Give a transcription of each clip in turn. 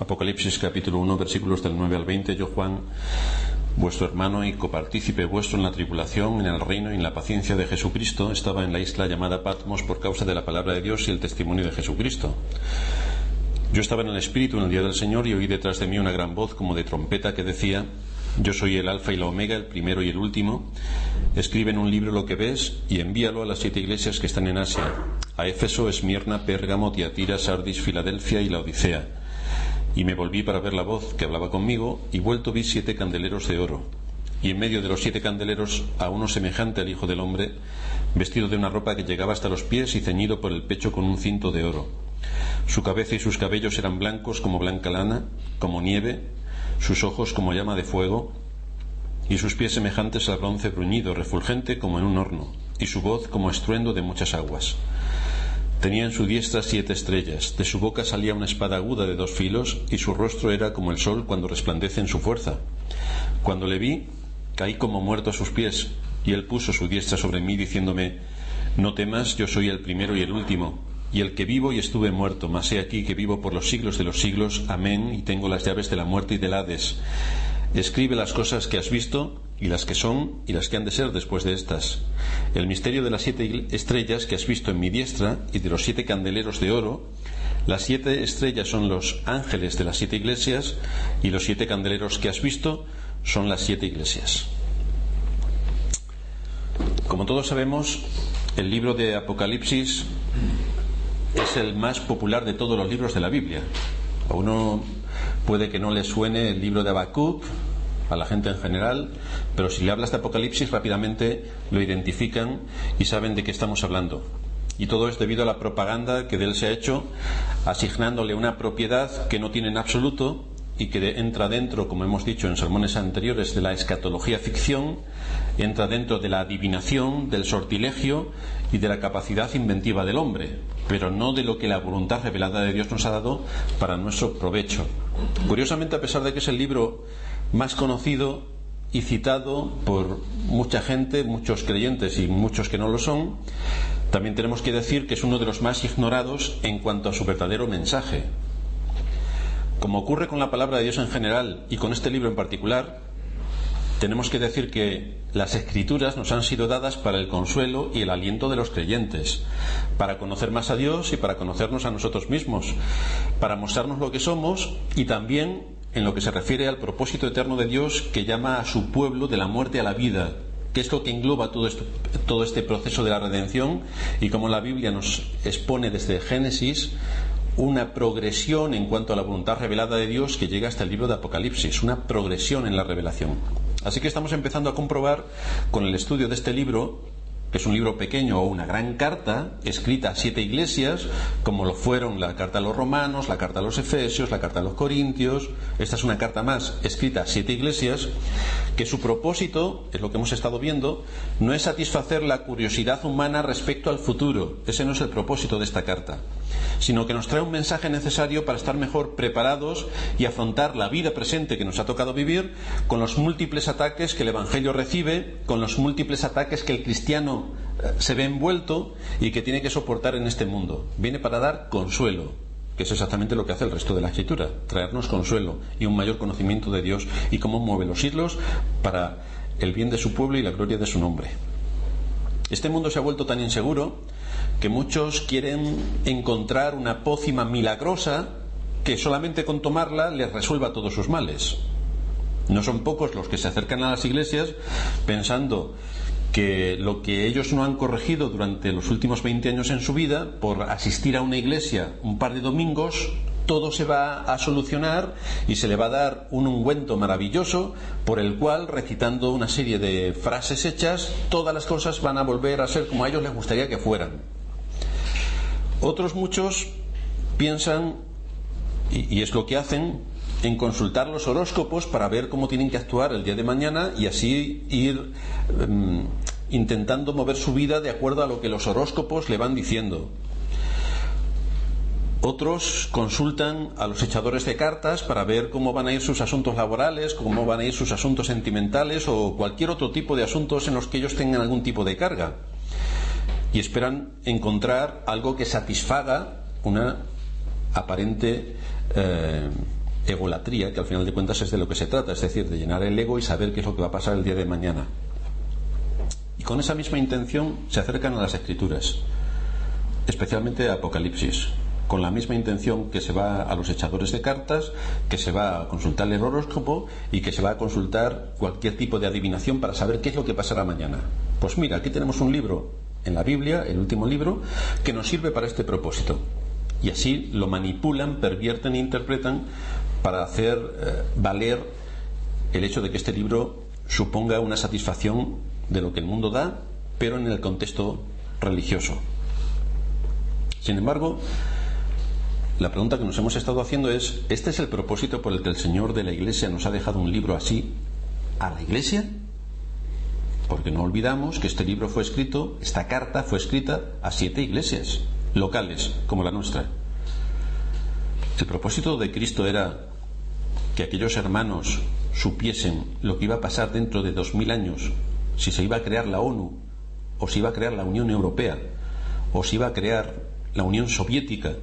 Apocalipsis capítulo 1 versículos del 9 al 20. Yo Juan, vuestro hermano y copartícipe vuestro en la tribulación, en el reino y en la paciencia de Jesucristo, estaba en la isla llamada Patmos por causa de la palabra de Dios y el testimonio de Jesucristo. Yo estaba en el Espíritu en el día del Señor y oí detrás de mí una gran voz como de trompeta que decía, yo soy el Alfa y la Omega, el primero y el último. Escribe en un libro lo que ves y envíalo a las siete iglesias que están en Asia, a Éfeso, Esmirna, Pérgamo, Tiatira, Sardis, Filadelfia y la Odisea. Y me volví para ver la voz que hablaba conmigo y vuelto vi siete candeleros de oro. Y en medio de los siete candeleros a uno semejante al Hijo del Hombre, vestido de una ropa que llegaba hasta los pies y ceñido por el pecho con un cinto de oro. Su cabeza y sus cabellos eran blancos como blanca lana, como nieve, sus ojos como llama de fuego, y sus pies semejantes al bronce bruñido, refulgente como en un horno, y su voz como estruendo de muchas aguas. Tenía en su diestra siete estrellas, de su boca salía una espada aguda de dos filos, y su rostro era como el sol cuando resplandece en su fuerza. Cuando le vi, caí como muerto a sus pies, y él puso su diestra sobre mí, diciéndome, No temas, yo soy el primero y el último, y el que vivo y estuve muerto, mas he aquí que vivo por los siglos de los siglos, amén, y tengo las llaves de la muerte y del Hades. Escribe las cosas que has visto, y las que son, y las que han de ser después de estas. El misterio de las siete estrellas que has visto en mi diestra, y de los siete candeleros de oro, las siete estrellas son los ángeles de las siete iglesias, y los siete candeleros que has visto son las siete iglesias. Como todos sabemos, el libro de Apocalipsis es el más popular de todos los libros de la Biblia. A uno puede que no le suene el libro de Habacuc, a la gente en general, pero si le hablas de Apocalipsis rápidamente lo identifican y saben de qué estamos hablando. Y todo es debido a la propaganda que de él se ha hecho, asignándole una propiedad que no tiene en absoluto y que entra dentro, como hemos dicho en sermones anteriores, de la escatología ficción, entra dentro de la adivinación, del sortilegio y de la capacidad inventiva del hombre, pero no de lo que la voluntad revelada de Dios nos ha dado para nuestro provecho. Curiosamente, a pesar de que es el libro más conocido y citado por mucha gente, muchos creyentes y muchos que no lo son, también tenemos que decir que es uno de los más ignorados en cuanto a su verdadero mensaje. Como ocurre con la palabra de Dios en general y con este libro en particular, tenemos que decir que las escrituras nos han sido dadas para el consuelo y el aliento de los creyentes, para conocer más a Dios y para conocernos a nosotros mismos, para mostrarnos lo que somos y también en lo que se refiere al propósito eterno de Dios que llama a su pueblo de la muerte a la vida, que es lo que engloba todo, este proceso de la redención y como la Biblia nos expone desde Génesis una progresión en cuanto a la voluntad revelada de Dios que llega hasta el libro de Apocalipsis, una progresión en la revelación. Así que estamos empezando a comprobar con el estudio de este libro es un libro pequeño o una gran carta escrita a siete iglesias, como lo fueron la carta a los romanos, la carta a los efesios, la carta a los corintios. Esta es una carta más escrita a siete iglesias, que su propósito, es lo que hemos estado viendo, no es satisfacer la curiosidad humana respecto al futuro. Ese no es el propósito de esta carta sino que nos trae un mensaje necesario para estar mejor preparados y afrontar la vida presente que nos ha tocado vivir con los múltiples ataques que el Evangelio recibe, con los múltiples ataques que el cristiano eh, se ve envuelto y que tiene que soportar en este mundo. Viene para dar consuelo, que es exactamente lo que hace el resto de la escritura, traernos consuelo y un mayor conocimiento de Dios y cómo mueve los hilos para el bien de su pueblo y la gloria de su nombre. Este mundo se ha vuelto tan inseguro que muchos quieren encontrar una pócima milagrosa que solamente con tomarla les resuelva todos sus males. No son pocos los que se acercan a las iglesias pensando que lo que ellos no han corregido durante los últimos 20 años en su vida, por asistir a una iglesia un par de domingos, todo se va a solucionar y se le va a dar un ungüento maravilloso por el cual, recitando una serie de frases hechas, todas las cosas van a volver a ser como a ellos les gustaría que fueran. Otros muchos piensan, y, es lo que hacen, en consultar los horóscopos para ver cómo tienen que actuar el día de mañana y así ir em, intentando mover su vida de acuerdo a lo que los horóscopos le van diciendo. Otros consultan a los echadores de cartas para ver cómo van a ir sus asuntos laborales, cómo van a ir sus asuntos sentimentales o cualquier otro tipo de asuntos en los que ellos tengan algún tipo de carga. Y esperan encontrar algo que satisfaga una aparente eh, egolatría, que al final de cuentas es de lo que se trata, es decir, de llenar el ego y saber qué es lo que va a pasar el día de mañana. Y con esa misma intención se acercan a las escrituras, especialmente a Apocalipsis, con la misma intención que se va a los echadores de cartas, que se va a consultar el horóscopo y que se va a consultar cualquier tipo de adivinación para saber qué es lo que pasará mañana. Pues mira, aquí tenemos un libro en la Biblia, el último libro, que nos sirve para este propósito. Y así lo manipulan, pervierten e interpretan para hacer eh, valer el hecho de que este libro suponga una satisfacción de lo que el mundo da, pero en el contexto religioso. Sin embargo, la pregunta que nos hemos estado haciendo es, ¿este es el propósito por el que el Señor de la Iglesia nos ha dejado un libro así a la Iglesia? Porque no olvidamos que este libro fue escrito, esta carta fue escrita a siete iglesias locales como la nuestra. El propósito de Cristo era que aquellos hermanos supiesen lo que iba a pasar dentro de dos mil años, si se iba a crear la ONU, o si iba a crear la Unión Europea, o si iba a crear la Unión Soviética,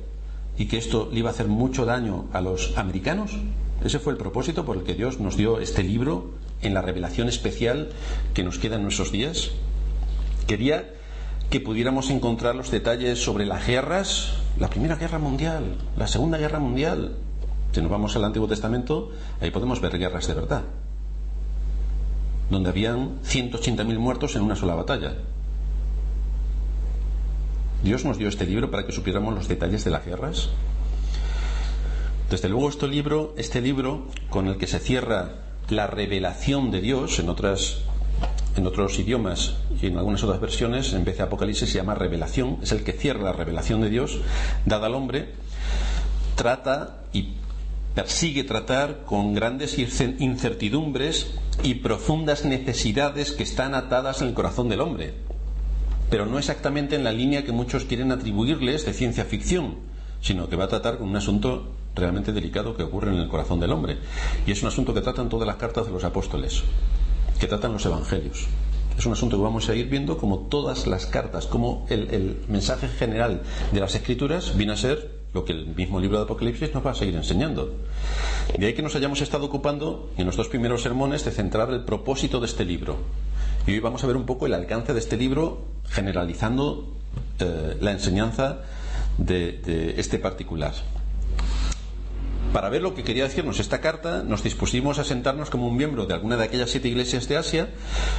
y que esto le iba a hacer mucho daño a los americanos. Ese fue el propósito por el que Dios nos dio este libro en la revelación especial que nos queda en nuestros días. Quería que pudiéramos encontrar los detalles sobre las guerras, la Primera Guerra Mundial, la Segunda Guerra Mundial. Si nos vamos al Antiguo Testamento, ahí podemos ver guerras de verdad, donde habían 180.000 muertos en una sola batalla. Dios nos dio este libro para que supiéramos los detalles de las guerras. Desde luego este libro, este libro con el que se cierra la revelación de Dios en otras en otros idiomas y en algunas otras versiones, en vez de Apocalipsis se llama revelación, es el que cierra la revelación de Dios dada al hombre, trata y persigue tratar con grandes incertidumbres y profundas necesidades que están atadas en el corazón del hombre, pero no exactamente en la línea que muchos quieren atribuirles de ciencia ficción, sino que va a tratar con un asunto realmente delicado que ocurre en el corazón del hombre. Y es un asunto que tratan todas las cartas de los apóstoles, que tratan los evangelios. Es un asunto que vamos a ir viendo como todas las cartas, como el, mensaje general de las escrituras viene a ser lo que el mismo libro de Apocalipsis nos va a seguir enseñando. De ahí que nos hayamos estado ocupando en los dos primeros sermones de centrar el propósito de este libro. Y hoy vamos a ver un poco el alcance de este libro generalizando eh, la enseñanza de este particular. Para ver lo que quería decirnos esta carta, nos dispusimos a sentarnos como un miembro de alguna de aquellas siete iglesias de Asia,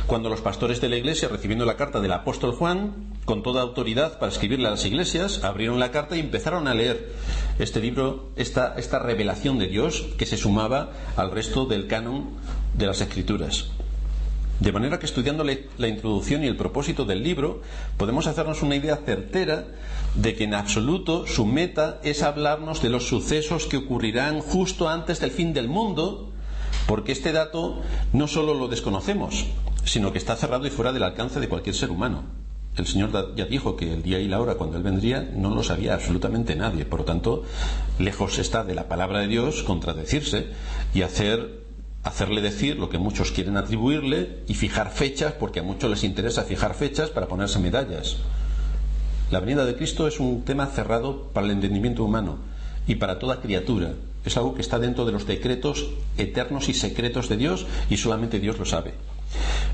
cuando los pastores de la iglesia, recibiendo la carta del apóstol Juan, con toda autoridad para escribirle a las iglesias, abrieron la carta y empezaron a leer este libro, esta, esta revelación de Dios que se sumaba al resto del canon de las escrituras. De manera que estudiando la introducción y el propósito del libro, podemos hacernos una idea certera de que en absoluto su meta es hablarnos de los sucesos que ocurrirán justo antes del fin del mundo, porque este dato no solo lo desconocemos, sino que está cerrado y fuera del alcance de cualquier ser humano. El Señor ya dijo que el día y la hora cuando Él vendría no lo sabía absolutamente nadie. Por lo tanto, lejos está de la palabra de Dios contradecirse y hacer hacerle decir lo que muchos quieren atribuirle y fijar fechas, porque a muchos les interesa fijar fechas para ponerse medallas. La venida de Cristo es un tema cerrado para el entendimiento humano y para toda criatura. Es algo que está dentro de los decretos eternos y secretos de Dios y solamente Dios lo sabe.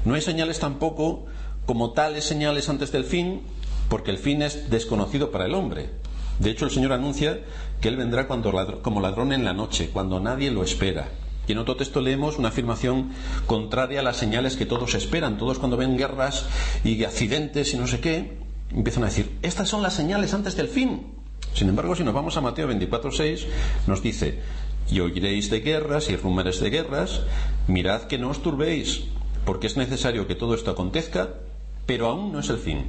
No hay señales tampoco como tales señales antes del fin, porque el fin es desconocido para el hombre. De hecho, el Señor anuncia que Él vendrá cuando como ladrón en la noche, cuando nadie lo espera. Y en otro texto leemos una afirmación contraria a las señales que todos esperan. Todos cuando ven guerras y accidentes y no sé qué, empiezan a decir, estas son las señales antes del fin. Sin embargo, si nos vamos a Mateo 24.6, nos dice, y oiréis de guerras y rumores de guerras, mirad que no os turbéis, porque es necesario que todo esto acontezca, pero aún no es el fin.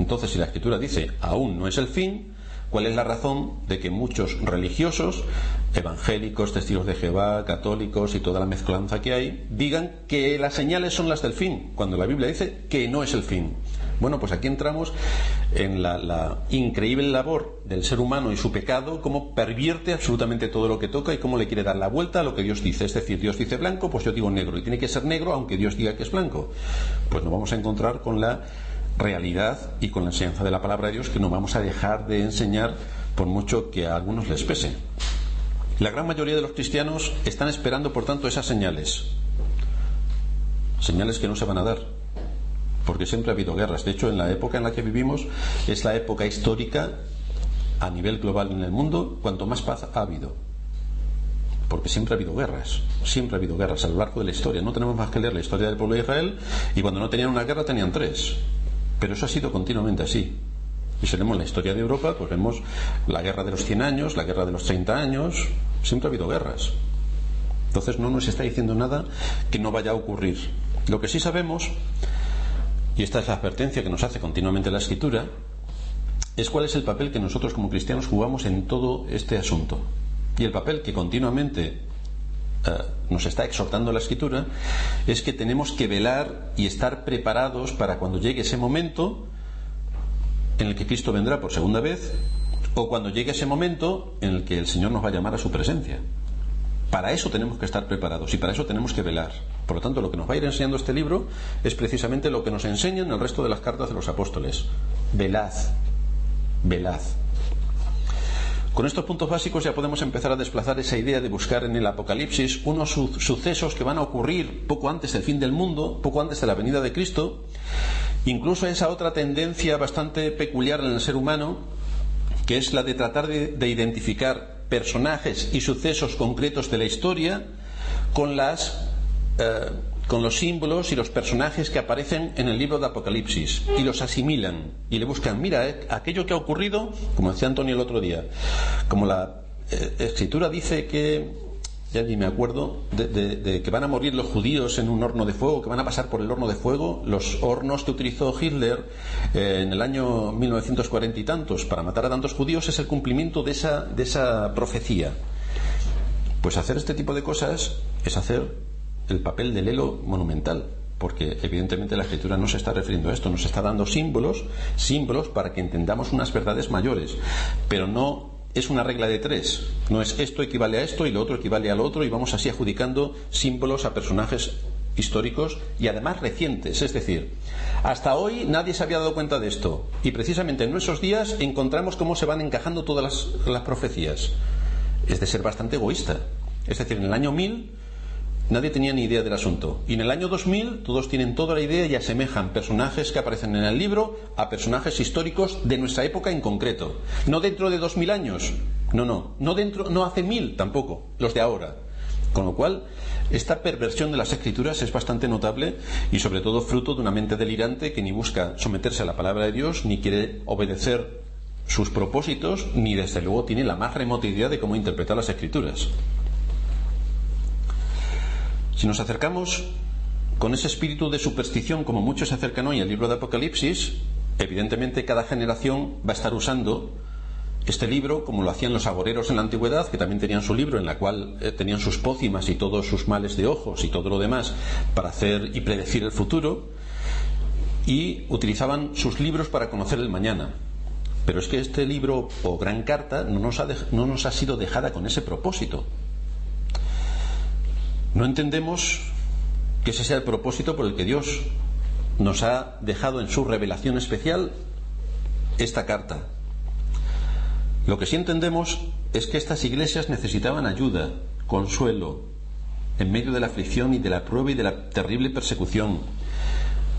Entonces, si la escritura dice, aún no es el fin, ¿Cuál es la razón de que muchos religiosos, evangélicos, testigos de Jehová, católicos y toda la mezclanza que hay, digan que las señales son las del fin, cuando la Biblia dice que no es el fin? Bueno, pues aquí entramos en la, increíble labor del ser humano y su pecado, cómo pervierte absolutamente todo lo que toca y cómo le quiere dar la vuelta a lo que Dios dice. Es decir, Dios dice blanco, pues yo digo negro, y tiene que ser negro aunque Dios diga que es blanco. Pues nos vamos a encontrar con la realidad y con la enseñanza de la palabra de Dios que no vamos a dejar de enseñar por mucho que a algunos les pese. La gran mayoría de los cristianos están esperando, por tanto, esas señales. Señales que no se van a dar, porque siempre ha habido guerras. De hecho, en la época en la que vivimos es la época histórica a nivel global en el mundo cuanto más paz ha habido. Porque siempre ha habido guerras, siempre ha habido guerras a lo largo de la historia. No tenemos más que leer la historia del pueblo de Israel y cuando no tenían una guerra tenían tres. Pero eso ha sido continuamente así. Y si leemos la historia de Europa, pues vemos la guerra de los 100 años, la guerra de los 30 años, siempre ha habido guerras. Entonces no nos está diciendo nada que no vaya a ocurrir. Lo que sí sabemos, y esta es la advertencia que nos hace continuamente la Escritura, es cuál es el papel que nosotros como cristianos jugamos en todo este asunto. Y el papel que continuamente eh, nos está exhortando la escritura es que tenemos que velar y estar preparados para cuando llegue ese momento en el que Cristo vendrá por segunda vez o cuando llegue ese momento en el que el Señor nos va a llamar a su presencia. Para eso tenemos que estar preparados y para eso tenemos que velar. Por lo tanto, lo que nos va a ir enseñando este libro es precisamente lo que nos enseñan el resto de las cartas de los apóstoles. Velad, velad. Con estos puntos básicos ya podemos empezar a desplazar esa idea de buscar en el Apocalipsis unos sucesos que van a ocurrir poco antes del fin del mundo, poco antes de la venida de Cristo, incluso esa otra tendencia bastante peculiar en el ser humano, que es la de tratar de, identificar personajes y sucesos concretos de la historia con las eh, con los símbolos y los personajes que aparecen en el libro de Apocalipsis y los asimilan y le buscan, mira, eh, aquello que ha ocurrido, como decía Antonio el otro día, como la eh, escritura dice que, ya ni me acuerdo, de, que van a morir los judíos en un horno de fuego, que van a pasar por el horno de fuego, los hornos que utilizó Hitler eh, en el año 1940 y tantos para matar a tantos judíos es el cumplimiento de esa, de esa profecía. Pues hacer este tipo de cosas es hacer el papel del elo monumental, porque evidentemente la escritura no se está refiriendo a esto, nos está dando símbolos, símbolos para que entendamos unas verdades mayores, pero no es una regla de tres, no es esto equivale a esto y lo otro equivale al otro y vamos así adjudicando símbolos a personajes históricos y además recientes, es decir, hasta hoy nadie se había dado cuenta de esto y precisamente en nuestros días encontramos cómo se van encajando todas las, las profecías. Es de ser bastante egoísta. Es decir, en el año 1000 Nadie tenía ni idea del asunto. Y en el año 2000 todos tienen toda la idea y asemejan personajes que aparecen en el libro a personajes históricos de nuestra época en concreto. No dentro de 2000 años. No, no. No, dentro, no hace mil tampoco. Los de ahora. Con lo cual, esta perversión de las escrituras es bastante notable y sobre todo fruto de una mente delirante que ni busca someterse a la palabra de Dios, ni quiere obedecer sus propósitos, ni desde luego tiene la más remota idea de cómo interpretar las escrituras. Si nos acercamos con ese espíritu de superstición, como muchos se acercan hoy al libro de Apocalipsis, evidentemente cada generación va a estar usando este libro, como lo hacían los agoreros en la antigüedad, que también tenían su libro en la cual eh, tenían sus pócimas y todos sus males de ojos y todo lo demás para hacer y predecir el futuro, y utilizaban sus libros para conocer el mañana. Pero es que este libro o gran carta no nos ha, no nos ha sido dejada con ese propósito. No entendemos que ese sea el propósito por el que Dios nos ha dejado en su revelación especial esta carta. Lo que sí entendemos es que estas iglesias necesitaban ayuda, consuelo, en medio de la aflicción y de la prueba y de la terrible persecución.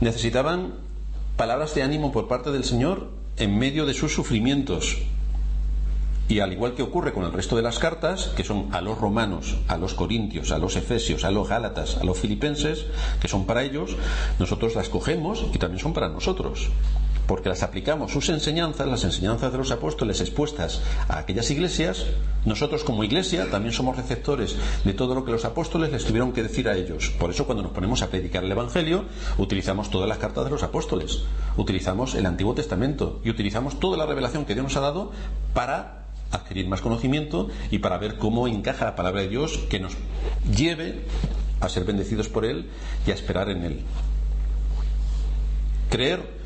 Necesitaban palabras de ánimo por parte del Señor en medio de sus sufrimientos, y al igual que ocurre con el resto de las cartas, que son a los romanos, a los corintios, a los efesios, a los gálatas, a los filipenses, que son para ellos, nosotros las cogemos y también son para nosotros. Porque las aplicamos sus enseñanzas, las enseñanzas de los apóstoles expuestas a aquellas iglesias, nosotros como iglesia también somos receptores de todo lo que los apóstoles les tuvieron que decir a ellos. Por eso cuando nos ponemos a predicar el Evangelio, utilizamos todas las cartas de los apóstoles, utilizamos el Antiguo Testamento y utilizamos toda la revelación que Dios nos ha dado para adquirir más conocimiento y para ver cómo encaja la palabra de Dios que nos lleve a ser bendecidos por Él y a esperar en Él. Creer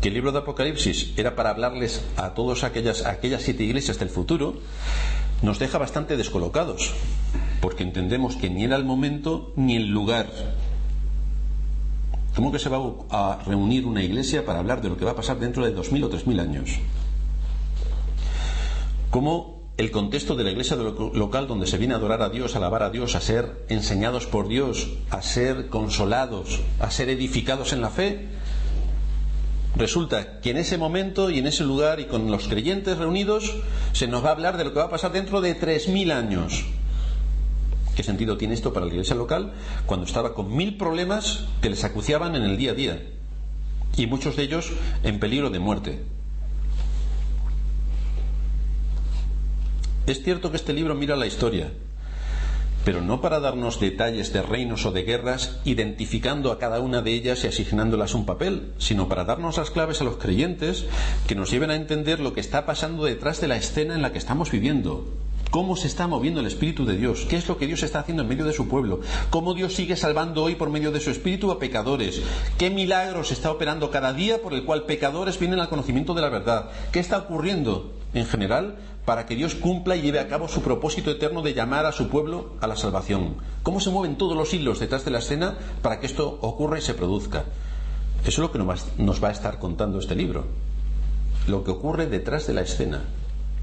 que el libro de Apocalipsis era para hablarles a todas aquellas, aquellas siete iglesias del futuro, nos deja bastante descolocados, porque entendemos que ni era el momento ni el lugar. ¿Cómo que se va a reunir una iglesia para hablar de lo que va a pasar dentro de dos mil o tres mil años? ¿Cómo el contexto de la iglesia local donde se viene a adorar a Dios, a alabar a Dios, a ser enseñados por Dios, a ser consolados, a ser edificados en la fe, resulta que en ese momento y en ese lugar y con los creyentes reunidos se nos va a hablar de lo que va a pasar dentro de 3.000 años. ¿Qué sentido tiene esto para la iglesia local cuando estaba con mil problemas que les acuciaban en el día a día? Y muchos de ellos en peligro de muerte. Es cierto que este libro mira la historia, pero no para darnos detalles de reinos o de guerras, identificando a cada una de ellas y asignándolas un papel, sino para darnos las claves a los creyentes que nos lleven a entender lo que está pasando detrás de la escena en la que estamos viviendo, cómo se está moviendo el Espíritu de Dios, qué es lo que Dios está haciendo en medio de su pueblo, cómo Dios sigue salvando hoy por medio de su Espíritu a pecadores, qué milagros está operando cada día por el cual pecadores vienen al conocimiento de la verdad, qué está ocurriendo en general para que Dios cumpla y lleve a cabo su propósito eterno de llamar a su pueblo a la salvación. ¿Cómo se mueven todos los hilos detrás de la escena para que esto ocurra y se produzca? Eso es lo que nos va a estar contando este libro. Lo que ocurre detrás de la escena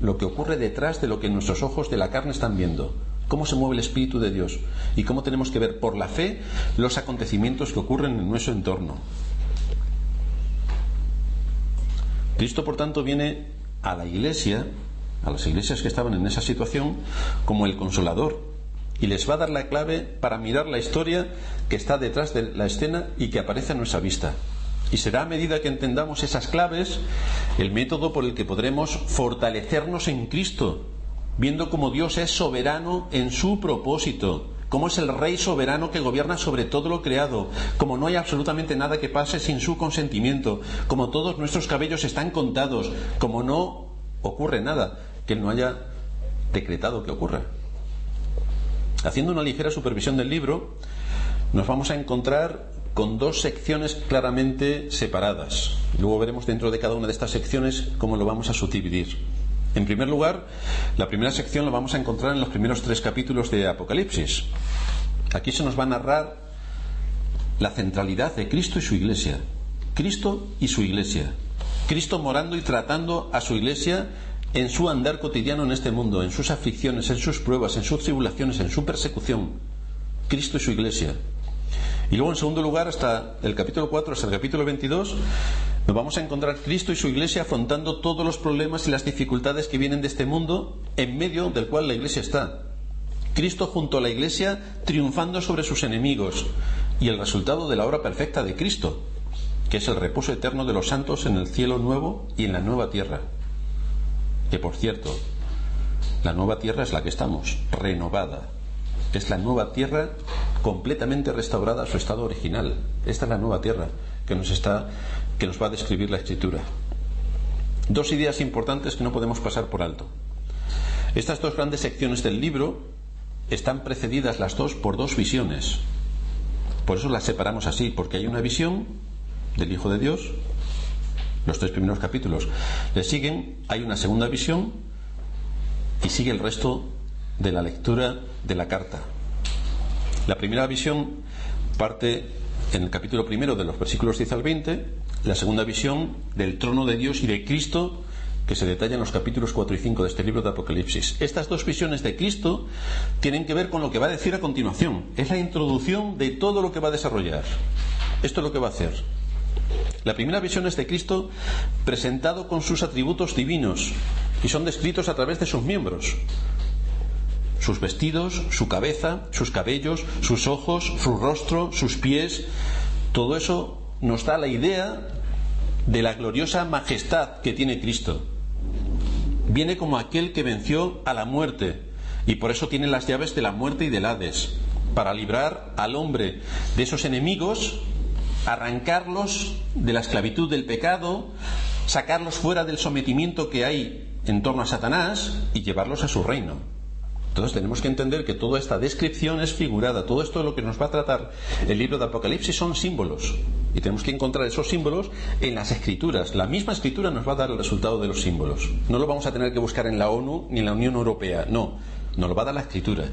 lo que ocurre detrás de lo que nuestros ojos de la carne están viendo, cómo se mueve el Espíritu de Dios y cómo tenemos que ver por la fe los acontecimientos que ocurren en nuestro entorno. Cristo, por tanto, viene a la iglesia, a las iglesias que estaban en esa situación, como el consolador y les va a dar la clave para mirar la historia que está detrás de la escena y que aparece a nuestra vista. Y será a medida que entendamos esas claves el método por el que podremos fortalecernos en Cristo, viendo cómo Dios es soberano en su propósito, cómo es el Rey soberano que gobierna sobre todo lo creado, como no hay absolutamente nada que pase sin su consentimiento, como todos nuestros cabellos están contados, como no ocurre nada que Él no haya decretado que ocurra. Haciendo una ligera supervisión del libro, nos vamos a encontrar con dos secciones claramente separadas. Luego veremos dentro de cada una de estas secciones cómo lo vamos a subdividir. En primer lugar, la primera sección la vamos a encontrar en los primeros tres capítulos de Apocalipsis. Aquí se nos va a narrar la centralidad de Cristo y su iglesia. Cristo y su iglesia. Cristo morando y tratando a su iglesia en su andar cotidiano en este mundo, en sus aflicciones, en sus pruebas, en sus tribulaciones, en su persecución. Cristo y su iglesia. Y luego, en segundo lugar, hasta el capítulo 4, hasta el capítulo 22, nos vamos a encontrar Cristo y su iglesia afrontando todos los problemas y las dificultades que vienen de este mundo en medio del cual la iglesia está. Cristo junto a la iglesia triunfando sobre sus enemigos y el resultado de la obra perfecta de Cristo, que es el reposo eterno de los santos en el cielo nuevo y en la nueva tierra. Que por cierto, la nueva tierra es la que estamos, renovada, es la nueva tierra completamente restaurada a su estado original. Esta es la nueva tierra que nos, está, que nos va a describir la escritura. Dos ideas importantes que no podemos pasar por alto. Estas dos grandes secciones del libro están precedidas las dos por dos visiones. Por eso las separamos así, porque hay una visión del Hijo de Dios, los tres primeros capítulos le siguen, hay una segunda visión y sigue el resto de la lectura de la carta. La primera visión parte en el capítulo primero de los versículos 10 al 20, la segunda visión del trono de Dios y de Cristo que se detalla en los capítulos 4 y 5 de este libro de Apocalipsis. Estas dos visiones de Cristo tienen que ver con lo que va a decir a continuación. Es la introducción de todo lo que va a desarrollar. Esto es lo que va a hacer. La primera visión es de Cristo presentado con sus atributos divinos y son descritos a través de sus miembros sus vestidos, su cabeza, sus cabellos, sus ojos, su rostro, sus pies, todo eso nos da la idea de la gloriosa majestad que tiene Cristo. Viene como aquel que venció a la muerte y por eso tiene las llaves de la muerte y del Hades, para librar al hombre de esos enemigos, arrancarlos de la esclavitud del pecado, sacarlos fuera del sometimiento que hay en torno a Satanás y llevarlos a su reino. Entonces tenemos que entender que toda esta descripción es figurada, todo esto de lo que nos va a tratar el libro de Apocalipsis son símbolos. Y tenemos que encontrar esos símbolos en las escrituras. La misma escritura nos va a dar el resultado de los símbolos. No lo vamos a tener que buscar en la ONU ni en la Unión Europea, no, nos lo va a dar la escritura.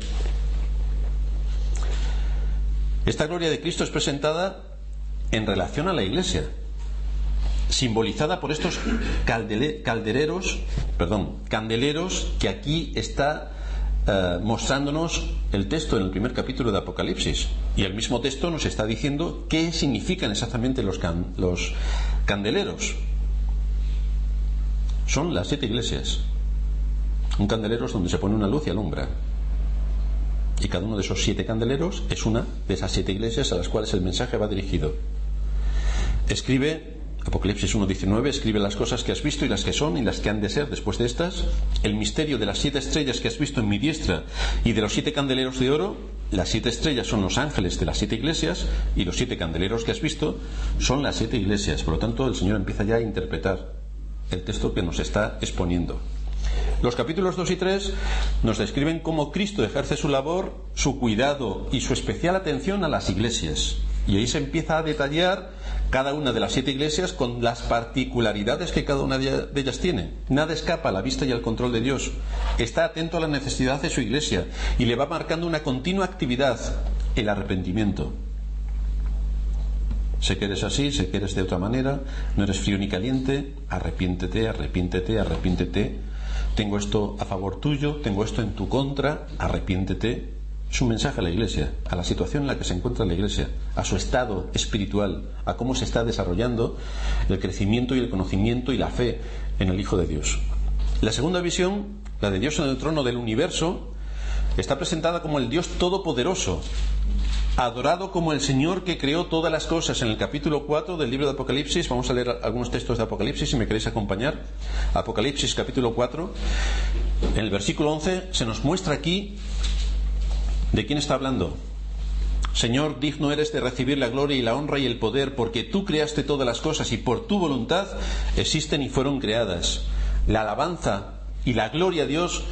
Esta gloria de Cristo es presentada en relación a la iglesia. simbolizada por estos caldereros, perdón, candeleros que aquí está eh, mostrándonos el texto en el primer capítulo de Apocalipsis. Y el mismo texto nos está diciendo qué significan exactamente los, los candeleros. Son las siete iglesias. Un candelero es donde se pone una luz y alumbra. Y cada uno de esos siete candeleros es una de esas siete iglesias a las cuales el mensaje va dirigido. Escribe Apocalipsis 1.19 escribe las cosas que has visto y las que son y las que han de ser después de estas. El misterio de las siete estrellas que has visto en mi diestra y de los siete candeleros de oro. Las siete estrellas son los ángeles de las siete iglesias y los siete candeleros que has visto son las siete iglesias. Por lo tanto, el Señor empieza ya a interpretar el texto que nos está exponiendo. Los capítulos 2 y 3 nos describen cómo Cristo ejerce su labor, su cuidado y su especial atención a las iglesias. Y ahí se empieza a detallar cada una de las siete iglesias con las particularidades que cada una de ellas tiene. Nada escapa a la vista y al control de Dios. Está atento a la necesidad de su iglesia y le va marcando una continua actividad, el arrepentimiento. Sé que eres así, sé que eres de otra manera, no eres frío ni caliente, arrepiéntete, arrepiéntete, arrepiéntete. Tengo esto a favor tuyo, tengo esto en tu contra, arrepiéntete, es un mensaje a la Iglesia, a la situación en la que se encuentra la Iglesia, a su estado espiritual, a cómo se está desarrollando el crecimiento y el conocimiento y la fe en el Hijo de Dios. La segunda visión, la de Dios en el trono del universo, está presentada como el Dios todopoderoso, adorado como el Señor que creó todas las cosas. En el capítulo 4 del libro de Apocalipsis, vamos a leer algunos textos de Apocalipsis si me queréis acompañar. Apocalipsis capítulo 4, en el versículo 11 se nos muestra aquí ¿De quién está hablando? Señor, digno eres de recibir la gloria y la honra y el poder, porque tú creaste todas las cosas y por tu voluntad existen y fueron creadas. La alabanza y la gloria a Dios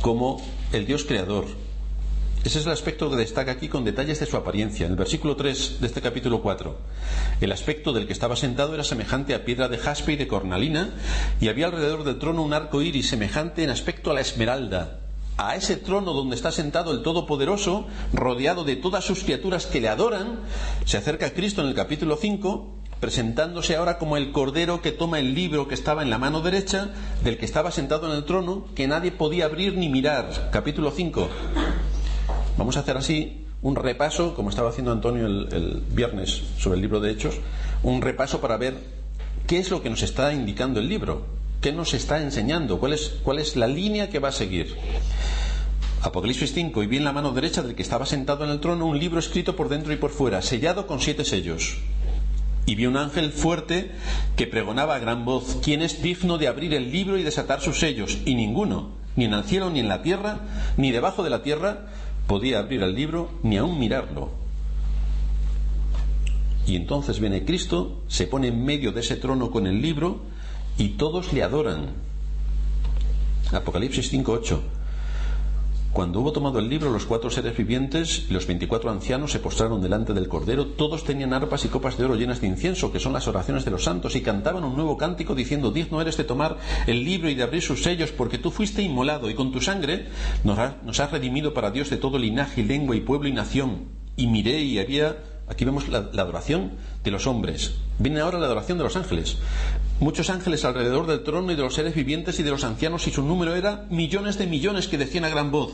como el Dios creador. Ese es el aspecto que destaca aquí con detalles de su apariencia. En el versículo 3 de este capítulo 4, el aspecto del que estaba sentado era semejante a piedra de jaspe y de cornalina, y había alrededor del trono un arco iris semejante en aspecto a la esmeralda a ese trono donde está sentado el Todopoderoso, rodeado de todas sus criaturas que le adoran, se acerca a Cristo en el capítulo 5, presentándose ahora como el Cordero que toma el libro que estaba en la mano derecha del que estaba sentado en el trono, que nadie podía abrir ni mirar. Capítulo 5. Vamos a hacer así un repaso, como estaba haciendo Antonio el, el viernes sobre el libro de Hechos, un repaso para ver qué es lo que nos está indicando el libro. ¿Qué nos está enseñando? ¿Cuál es, ¿Cuál es la línea que va a seguir? Apocalipsis 5, y vi en la mano derecha del que estaba sentado en el trono un libro escrito por dentro y por fuera, sellado con siete sellos. Y vi un ángel fuerte que pregonaba a gran voz, ¿quién es digno de abrir el libro y desatar sus sellos? Y ninguno, ni en el cielo, ni en la tierra, ni debajo de la tierra, podía abrir el libro, ni aun mirarlo. Y entonces viene Cristo, se pone en medio de ese trono con el libro, y todos le adoran. Apocalipsis 5.8. Cuando hubo tomado el libro, los cuatro seres vivientes y los veinticuatro ancianos se postraron delante del Cordero. Todos tenían arpas y copas de oro llenas de incienso, que son las oraciones de los santos, y cantaban un nuevo cántico diciendo, digno eres de tomar el libro y de abrir sus sellos, porque tú fuiste inmolado, y con tu sangre nos, has redimido para Dios de todo linaje, lengua y pueblo y nación. Y miré y había Aquí vemos la, adoración de los hombres. Viene ahora la adoración de los ángeles. Muchos ángeles alrededor del trono y de los seres vivientes y de los ancianos, y su número era millones de millones que decían a gran voz: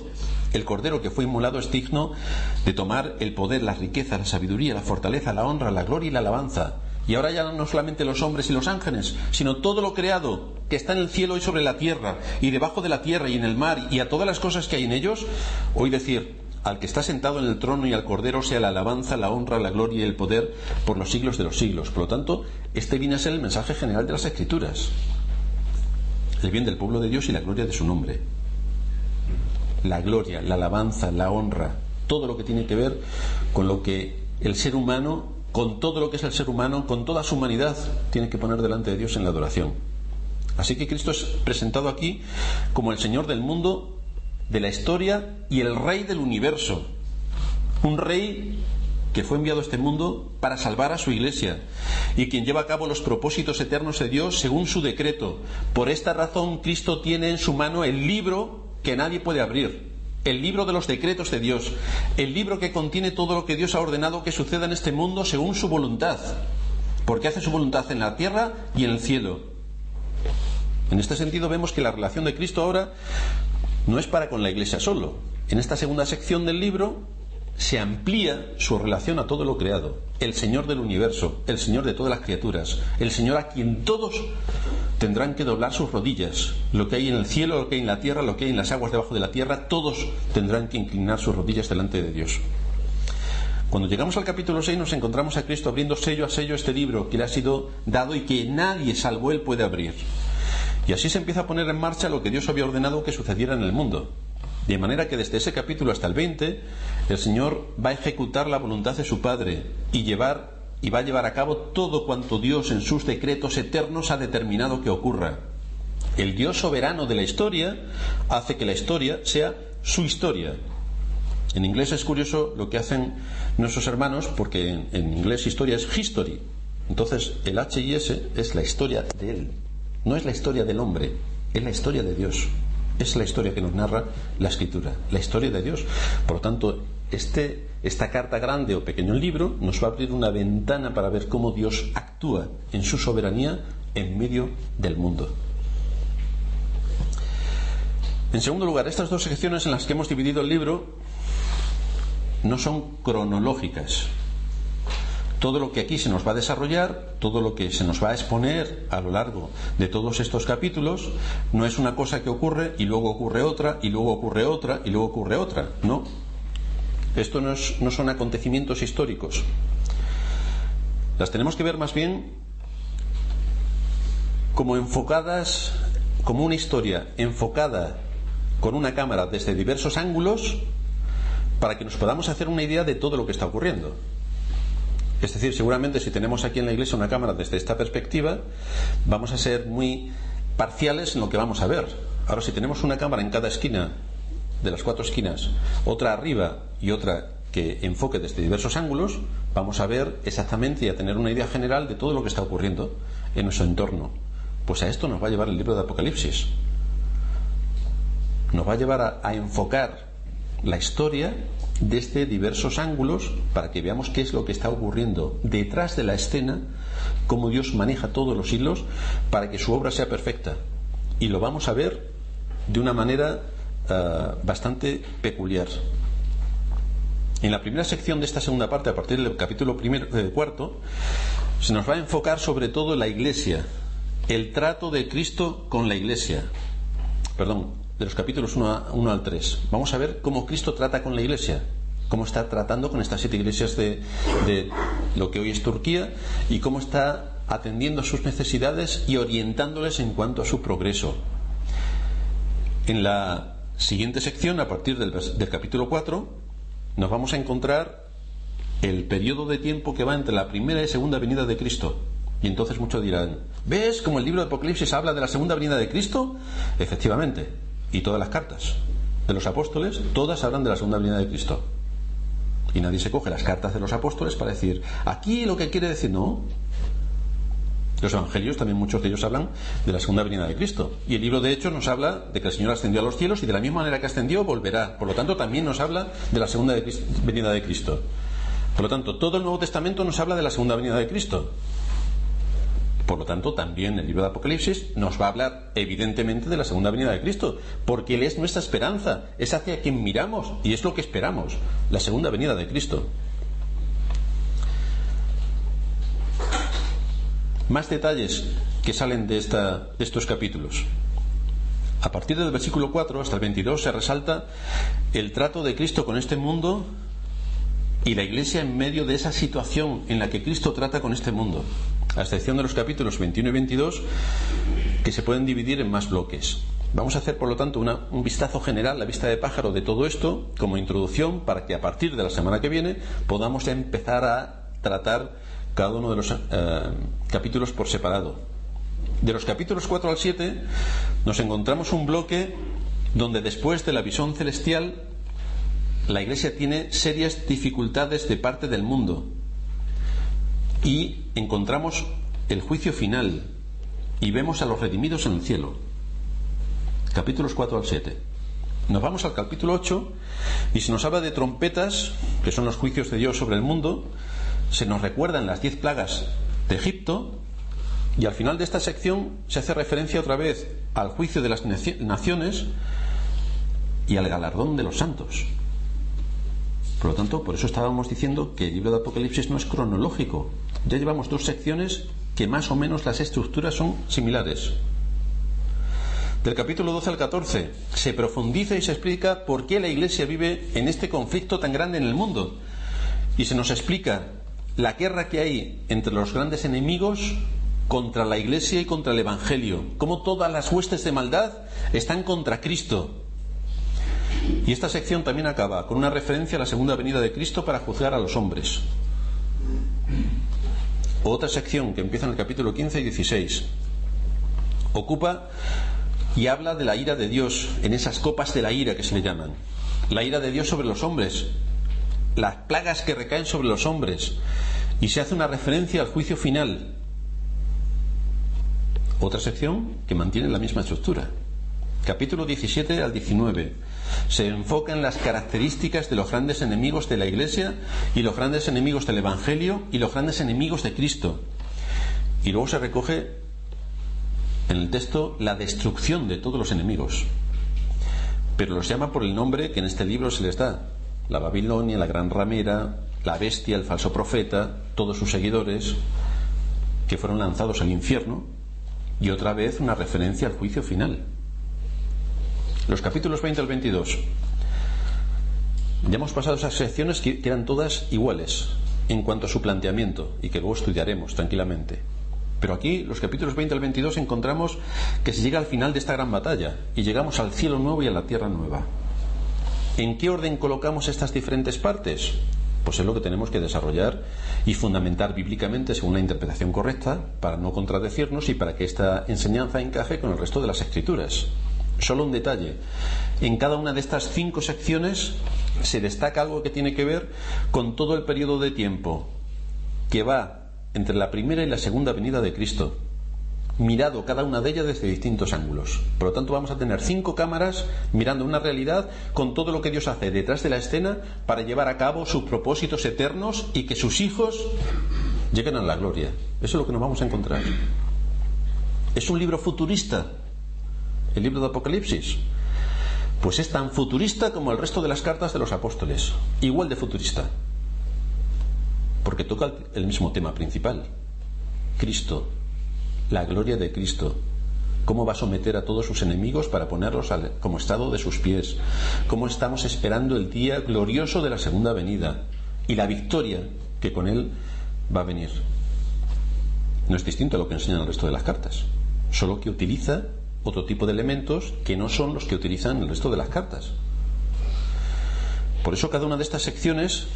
El cordero que fue inmolado es digno de tomar el poder, la riqueza, la sabiduría, la fortaleza, la honra, la gloria y la alabanza. Y ahora ya no solamente los hombres y los ángeles, sino todo lo creado que está en el cielo y sobre la tierra, y debajo de la tierra y en el mar, y a todas las cosas que hay en ellos, hoy decir, al que está sentado en el trono y al Cordero sea la alabanza, la honra, la gloria y el poder por los siglos de los siglos. Por lo tanto, este viene a ser el mensaje general de las Escrituras. El bien del pueblo de Dios y la gloria de su nombre. La gloria, la alabanza, la honra, todo lo que tiene que ver con lo que el ser humano, con todo lo que es el ser humano, con toda su humanidad, tiene que poner delante de Dios en la adoración. Así que Cristo es presentado aquí como el Señor del mundo de la historia y el rey del universo. Un rey que fue enviado a este mundo para salvar a su iglesia y quien lleva a cabo los propósitos eternos de Dios según su decreto. Por esta razón Cristo tiene en su mano el libro que nadie puede abrir, el libro de los decretos de Dios, el libro que contiene todo lo que Dios ha ordenado que suceda en este mundo según su voluntad. porque hace su voluntad en la tierra y en el cielo. En este sentido vemos que la relación de Cristo ahora no es para con la Iglesia solo. En esta segunda sección del libro se amplía su relación a todo lo creado. El Señor del universo, el Señor de todas las criaturas, el Señor a quien todos tendrán que doblar sus rodillas. Lo que hay en el cielo, lo que hay en la tierra, lo que hay en las aguas debajo de la tierra, todos tendrán que inclinar sus rodillas delante de Dios. Cuando llegamos al capítulo 6 nos encontramos a Cristo abriendo sello a sello este libro que le ha sido dado y que nadie salvo Él puede abrir. Y así se empieza a poner en marcha lo que Dios había ordenado que sucediera en el mundo. De manera que desde ese capítulo hasta el 20, el Señor va a ejecutar la voluntad de su Padre y llevar y va a llevar a cabo todo cuanto Dios en sus decretos eternos ha determinado que ocurra. El Dios soberano de la historia hace que la historia sea su historia. En inglés es curioso lo que hacen nuestros hermanos porque en, inglés historia es history. Entonces el H y S es la historia de él. No es la historia del hombre, es la historia de Dios. Es la historia que nos narra la escritura, la historia de Dios. Por lo tanto, este, esta carta grande o pequeño libro nos va a abrir una ventana para ver cómo Dios actúa en su soberanía en medio del mundo. En segundo lugar, estas dos secciones en las que hemos dividido el libro no son cronológicas, todo lo que aquí se nos va a desarrollar, todo lo que se nos va a exponer a lo largo de todos estos capítulos, no es una cosa que ocurre y luego ocurre otra, y luego ocurre otra, y luego ocurre otra. No. Esto no, no son acontecimientos históricos. Las tenemos que ver más bien como enfocadas, como una historia enfocada con una cámara desde diversos ángulos para que nos podamos hacer una idea de todo lo que está ocurriendo. Es decir, seguramente si tenemos aquí en la iglesia una cámara desde esta perspectiva, vamos a ser muy parciales en lo que vamos a ver. Ahora, si tenemos una cámara en cada esquina, de las cuatro esquinas, otra arriba y otra que enfoque desde diversos ángulos, vamos a ver exactamente y a tener una idea general de todo lo que está ocurriendo en nuestro entorno. Pues a esto nos va a llevar el libro de Apocalipsis. Nos va a llevar a, a enfocar la historia desde diversos ángulos para que veamos qué es lo que está ocurriendo detrás de la escena, cómo Dios maneja todos los hilos para que su obra sea perfecta. Y lo vamos a ver de una manera uh, bastante peculiar. En la primera sección de esta segunda parte, a partir del capítulo primero, eh, cuarto, se nos va a enfocar sobre todo la iglesia, el trato de Cristo con la iglesia. Perdón, de los capítulos 1, al 3. Vamos a ver cómo Cristo trata con la iglesia, cómo está tratando con estas siete iglesias de, de lo que hoy es Turquía y cómo está atendiendo a sus necesidades y orientándoles en cuanto a su progreso. En la siguiente sección, a partir del, del capítulo 4, nos vamos a encontrar el periodo de tiempo que va entre la primera y segunda venida de Cristo. Y entonces muchos dirán, ¿ves cómo el libro de Apocalipsis habla de la segunda venida de Cristo? Efectivamente, y todas las cartas de los apóstoles, todas hablan de la segunda venida de Cristo. Y nadie se coge las cartas de los apóstoles para decir, aquí lo que quiere decir, no. Los evangelios también muchos de ellos hablan de la segunda venida de Cristo. Y el libro de Hechos nos habla de que el Señor ascendió a los cielos y de la misma manera que ascendió volverá. Por lo tanto, también nos habla de la segunda venida de Cristo. Por lo tanto, todo el Nuevo Testamento nos habla de la segunda venida de Cristo. Por lo tanto, también el libro de Apocalipsis nos va a hablar evidentemente de la segunda venida de Cristo, porque Él es nuestra esperanza, es hacia quien miramos y es lo que esperamos, la segunda venida de Cristo. Más detalles que salen de, esta, de estos capítulos. A partir del versículo 4 hasta el 22 se resalta el trato de Cristo con este mundo y la Iglesia en medio de esa situación en la que Cristo trata con este mundo a excepción de los capítulos 21 y 22, que se pueden dividir en más bloques. Vamos a hacer, por lo tanto, un vistazo general, la vista de pájaro de todo esto, como introducción, para que a partir de la semana que viene podamos empezar a tratar cada uno de los eh, capítulos por separado. De los capítulos 4 al 7 nos encontramos un bloque donde después de la visión celestial la Iglesia tiene serias dificultades de parte del mundo, y encontramos el juicio final y vemos a los redimidos en el cielo. Capítulos 4 al 7. Nos vamos al capítulo 8 y se nos habla de trompetas, que son los juicios de Dios sobre el mundo, se nos recuerdan las diez plagas de Egipto, y al final de esta sección se hace referencia otra vez al juicio de las naciones y al galardón de los santos. Por lo tanto, por eso estábamos diciendo que el libro de Apocalipsis no es cronológico. Ya llevamos dos secciones que más o menos las estructuras son similares. Del capítulo 12 al 14 se profundiza y se explica por qué la Iglesia vive en este conflicto tan grande en el mundo. Y se nos explica la guerra que hay entre los grandes enemigos contra la Iglesia y contra el Evangelio. Cómo todas las huestes de maldad están contra Cristo. Y esta sección también acaba con una referencia a la segunda venida de Cristo para juzgar a los hombres. Otra sección que empieza en el capítulo 15 y 16 ocupa y habla de la ira de Dios en esas copas de la ira que se le llaman. La ira de Dios sobre los hombres, las plagas que recaen sobre los hombres y se hace una referencia al juicio final. Otra sección que mantiene la misma estructura. Capítulo 17 al 19 se enfoca en las características de los grandes enemigos de la Iglesia y los grandes enemigos del Evangelio y los grandes enemigos de Cristo. Y luego se recoge en el texto la destrucción de todos los enemigos. Pero los llama por el nombre que en este libro se les da. La Babilonia, la gran ramera, la bestia, el falso profeta, todos sus seguidores, que fueron lanzados al infierno, y otra vez una referencia al juicio final. Los capítulos 20 al 22. Ya hemos pasado esas secciones que eran todas iguales en cuanto a su planteamiento y que luego estudiaremos tranquilamente. Pero aquí, los capítulos 20 al 22, encontramos que se llega al final de esta gran batalla y llegamos al cielo nuevo y a la tierra nueva. ¿En qué orden colocamos estas diferentes partes? Pues es lo que tenemos que desarrollar y fundamentar bíblicamente según una interpretación correcta para no contradecirnos y para que esta enseñanza encaje con el resto de las escrituras. Solo un detalle. En cada una de estas cinco secciones se destaca algo que tiene que ver con todo el periodo de tiempo que va entre la primera y la segunda venida de Cristo, mirado cada una de ellas desde distintos ángulos. Por lo tanto, vamos a tener cinco cámaras mirando una realidad con todo lo que Dios hace detrás de la escena para llevar a cabo sus propósitos eternos y que sus hijos lleguen a la gloria. Eso es lo que nos vamos a encontrar. Es un libro futurista, el libro de Apocalipsis? Pues es tan futurista como el resto de las cartas de los apóstoles, igual de futurista, porque toca el mismo tema principal, Cristo, la gloria de Cristo, cómo va a someter a todos sus enemigos para ponerlos como estado de sus pies, cómo estamos esperando el día glorioso de la segunda venida y la victoria que con él va a venir. No es distinto a lo que enseñan el resto de las cartas, solo que utiliza otro tipo de elementos que no son los que utilizan el resto de las cartas. Por eso cada una de estas secciones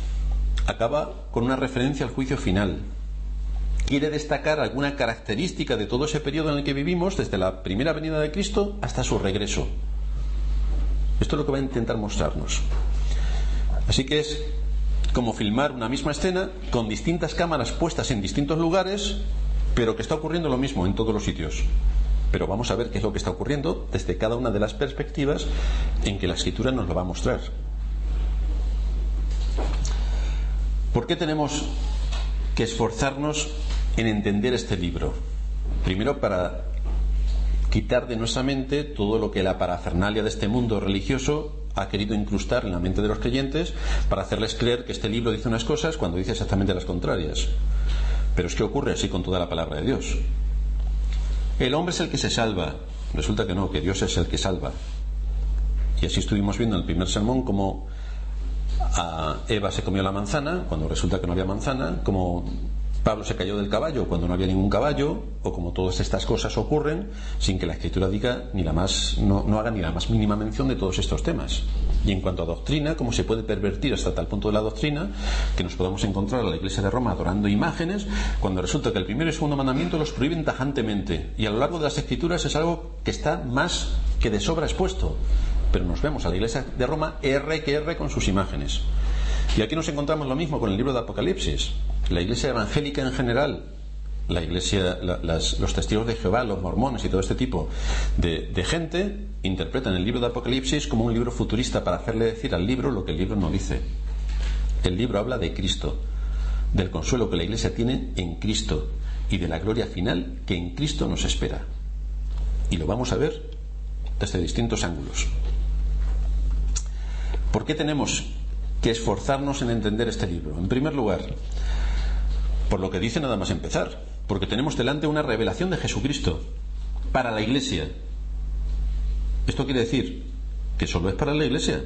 acaba con una referencia al juicio final. Quiere destacar alguna característica de todo ese periodo en el que vivimos, desde la primera venida de Cristo hasta su regreso. Esto es lo que va a intentar mostrarnos. Así que es como filmar una misma escena con distintas cámaras puestas en distintos lugares, pero que está ocurriendo lo mismo en todos los sitios. Pero vamos a ver qué es lo que está ocurriendo desde cada una de las perspectivas en que la escritura nos lo va a mostrar. ¿Por qué tenemos que esforzarnos en entender este libro? Primero para quitar de nuestra mente todo lo que la parafernalia de este mundo religioso ha querido incrustar en la mente de los creyentes para hacerles creer que este libro dice unas cosas cuando dice exactamente las contrarias. Pero es que ocurre así con toda la palabra de Dios. El hombre es el que se salva. Resulta que no, que Dios es el que salva. Y así estuvimos viendo en el primer sermón cómo a Eva se comió la manzana cuando resulta que no había manzana, como Pablo se cayó del caballo cuando no había ningún caballo, o como todas estas cosas ocurren sin que la escritura diga ni la más, no, no, haga ni la más mínima mención de todos estos temas. Y en cuanto a doctrina, cómo se puede pervertir hasta tal punto de la doctrina que nos podamos encontrar a la iglesia de Roma adorando imágenes, cuando resulta que el primero y segundo mandamiento los prohíben tajantemente. Y a lo largo de las escrituras es algo que está más que de sobra expuesto. Pero nos vemos a la iglesia de Roma R que R con sus imágenes. Y aquí nos encontramos lo mismo con el libro de Apocalipsis. La iglesia evangélica en general, la iglesia, los testigos de Jehová, los mormones y todo este tipo de, de, gente interpretan el libro de Apocalipsis como un libro futurista para hacerle decir al libro lo que el libro no dice. El libro habla de Cristo, del consuelo que la iglesia tiene en Cristo y de la gloria final que en Cristo nos espera. Y lo vamos a ver desde distintos ángulos. ¿Por qué tenemos que esforzarnos en entender este libro? En primer lugar, por lo que dice nada más empezar, porque tenemos delante una revelación de Jesucristo para la Iglesia. Esto quiere decir que solo es para la Iglesia,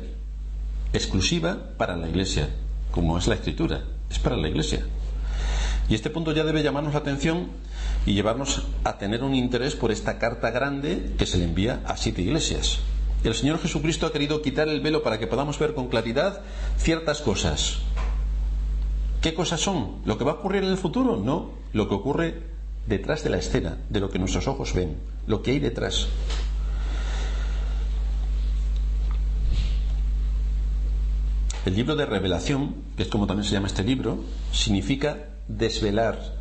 exclusiva para la Iglesia, como es la Escritura, es para la Iglesia. Y este punto ya debe llamarnos la atención y llevarnos a tener un interés por esta carta grande que se le envía a siete iglesias. El Señor Jesucristo ha querido quitar el velo para que podamos ver con claridad ciertas cosas. ¿Qué cosas son? ¿Lo que va a ocurrir en el futuro? No, lo que ocurre detrás de la escena, de lo que nuestros ojos ven, lo que hay detrás. El libro de revelación, que es como también se llama este libro, significa desvelar,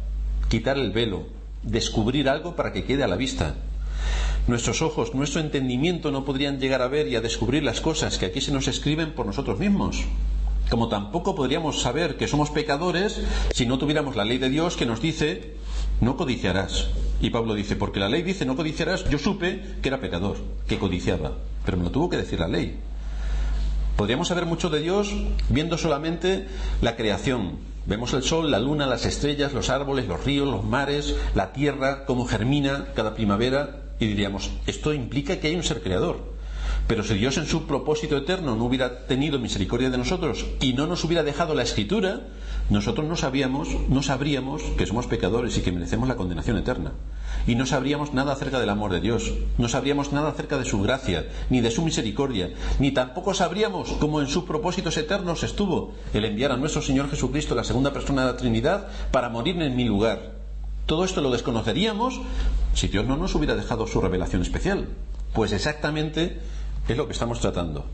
quitar el velo, descubrir algo para que quede a la vista. Nuestros ojos, nuestro entendimiento no podrían llegar a ver y a descubrir las cosas que aquí se nos escriben por nosotros mismos. Como tampoco podríamos saber que somos pecadores si no tuviéramos la ley de Dios que nos dice no codiciarás. Y Pablo dice, porque la ley dice no codiciarás, yo supe que era pecador, que codiciaba, pero me lo tuvo que decir la ley. Podríamos saber mucho de Dios viendo solamente la creación. Vemos el sol, la luna, las estrellas, los árboles, los ríos, los mares, la tierra, cómo germina cada primavera, y diríamos, esto implica que hay un ser creador. Pero si Dios en su propósito eterno no hubiera tenido misericordia de nosotros y no nos hubiera dejado la escritura, nosotros no sabíamos, no sabríamos que somos pecadores y que merecemos la condenación eterna. Y no sabríamos nada acerca del amor de Dios, no sabríamos nada acerca de su gracia, ni de su misericordia, ni tampoco sabríamos cómo en sus propósitos eternos estuvo el enviar a nuestro Señor Jesucristo, la segunda persona de la Trinidad, para morir en mi lugar. Todo esto lo desconoceríamos si Dios no nos hubiera dejado su revelación especial. Pues exactamente es lo que estamos tratando.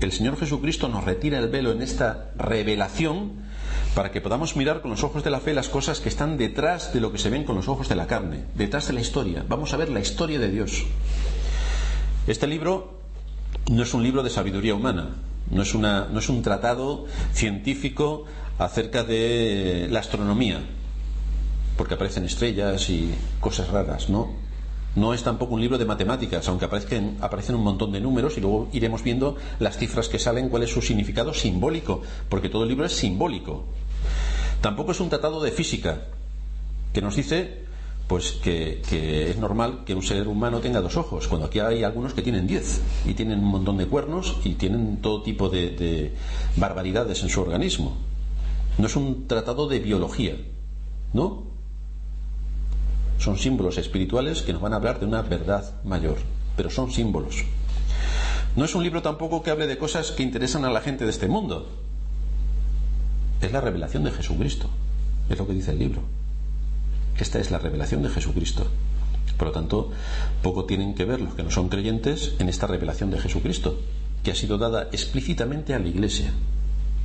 El Señor Jesucristo nos retira el velo en esta revelación para que podamos mirar con los ojos de la fe las cosas que están detrás de lo que se ven con los ojos de la carne, detrás de la historia. Vamos a ver la historia de Dios. Este libro no es un libro de sabiduría humana, no es, una, no es un tratado científico acerca de la astronomía, porque aparecen estrellas y cosas raras, ¿no? No es tampoco un libro de matemáticas, aunque aparecen, aparecen un montón de números y luego iremos viendo las cifras que salen, cuál es su significado simbólico, porque todo el libro es simbólico. Tampoco es un tratado de física, que nos dice pues que, es normal que un ser humano tenga dos ojos, cuando aquí hay algunos que tienen diez y tienen un montón de cuernos y tienen todo tipo de, de barbaridades en su organismo. No es un tratado de biología, ¿no? Son símbolos espirituales que nos van a hablar de una verdad mayor, pero son símbolos. No es un libro tampoco que hable de cosas que interesan a la gente de este mundo. Es la revelación de Jesucristo. Es lo que dice el libro. Esta es la revelación de Jesucristo. Por lo tanto, poco tienen que ver los que no son creyentes en esta revelación de Jesucristo, que ha sido dada explícitamente a la Iglesia.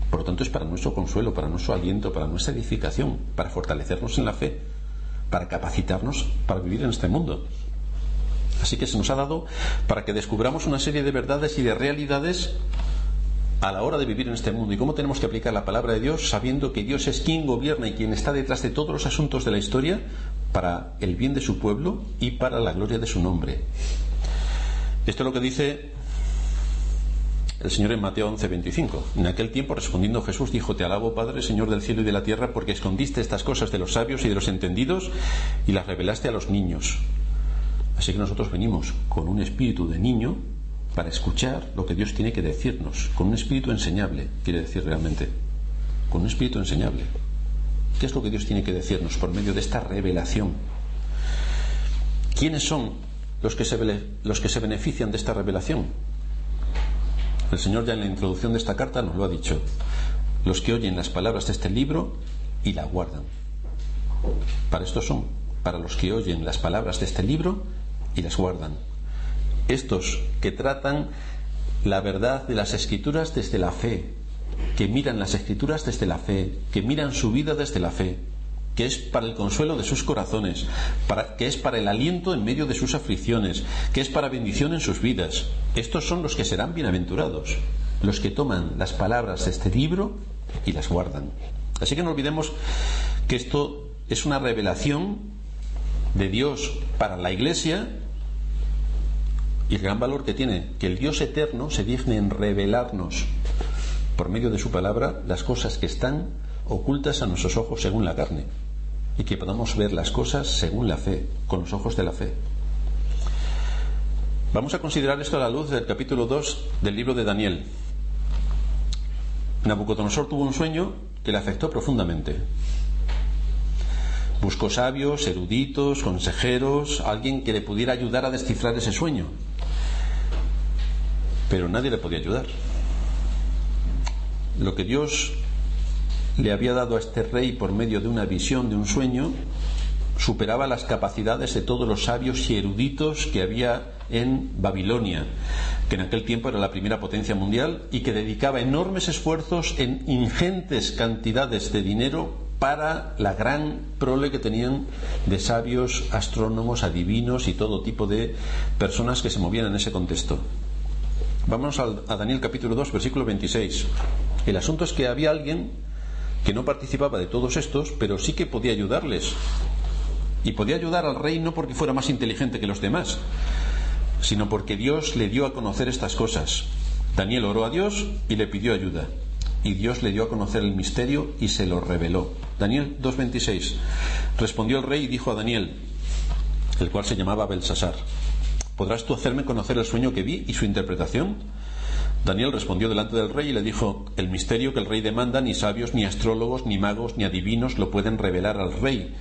Por lo tanto, es para nuestro consuelo, para nuestro aliento, para nuestra edificación, para fortalecernos en la fe, para capacitarnos para vivir en este mundo. Así que se nos ha dado para que descubramos una serie de verdades y de realidades a la hora de vivir en este mundo y cómo tenemos que aplicar la palabra de Dios sabiendo que Dios es quien gobierna y quien está detrás de todos los asuntos de la historia para el bien de su pueblo y para la gloria de su nombre. Esto es lo que dice el Señor en Mateo 11:25. En aquel tiempo respondiendo Jesús dijo, Te alabo Padre, Señor del cielo y de la tierra, porque escondiste estas cosas de los sabios y de los entendidos y las revelaste a los niños. Así que nosotros venimos con un espíritu de niño para escuchar lo que Dios tiene que decirnos, con un espíritu enseñable, quiere decir realmente, con un espíritu enseñable. ¿Qué es lo que Dios tiene que decirnos por medio de esta revelación? ¿Quiénes son los que se, los que se benefician de esta revelación? El Señor ya en la introducción de esta carta nos lo ha dicho. Los que oyen las palabras de este libro y la guardan. Para estos son, para los que oyen las palabras de este libro y las guardan. Estos que tratan la verdad de las escrituras desde la fe, que miran las escrituras desde la fe, que miran su vida desde la fe, que es para el consuelo de sus corazones, que es para el aliento en medio de sus aflicciones, que es para bendición en sus vidas. Estos son los que serán bienaventurados, los que toman las palabras de este libro y las guardan. Así que no olvidemos que esto es una revelación de Dios para la iglesia y el gran valor que tiene que el Dios eterno se digne en revelarnos por medio de su palabra las cosas que están ocultas a nuestros ojos según la carne y que podamos ver las cosas según la fe, con los ojos de la fe. Vamos a considerar esto a la luz del capítulo 2 del libro de Daniel. Nabucodonosor tuvo un sueño que le afectó profundamente. Buscó sabios, eruditos, consejeros, alguien que le pudiera ayudar a descifrar ese sueño. Pero nadie le podía ayudar. Lo que Dios le había dado a este rey por medio de una visión, de un sueño, superaba las capacidades de todos los sabios y eruditos que había en Babilonia, que en aquel tiempo era la primera potencia mundial y que dedicaba enormes esfuerzos en ingentes cantidades de dinero para la gran prole que tenían de sabios, astrónomos, adivinos y todo tipo de personas que se movían en ese contexto. Vamos a Daniel capítulo 2, versículo 26. El asunto es que había alguien que no participaba de todos estos, pero sí que podía ayudarles. Y podía ayudar al rey no porque fuera más inteligente que los demás, sino porque Dios le dio a conocer estas cosas. Daniel oró a Dios y le pidió ayuda. Y Dios le dio a conocer el misterio y se lo reveló. Daniel 2.26. Respondió el rey y dijo a Daniel, el cual se llamaba Belsasar, ¿podrás tú hacerme conocer el sueño que vi y su interpretación? Daniel respondió delante del rey y le dijo, el misterio que el rey demanda ni sabios, ni astrólogos, ni magos, ni adivinos lo pueden revelar al rey.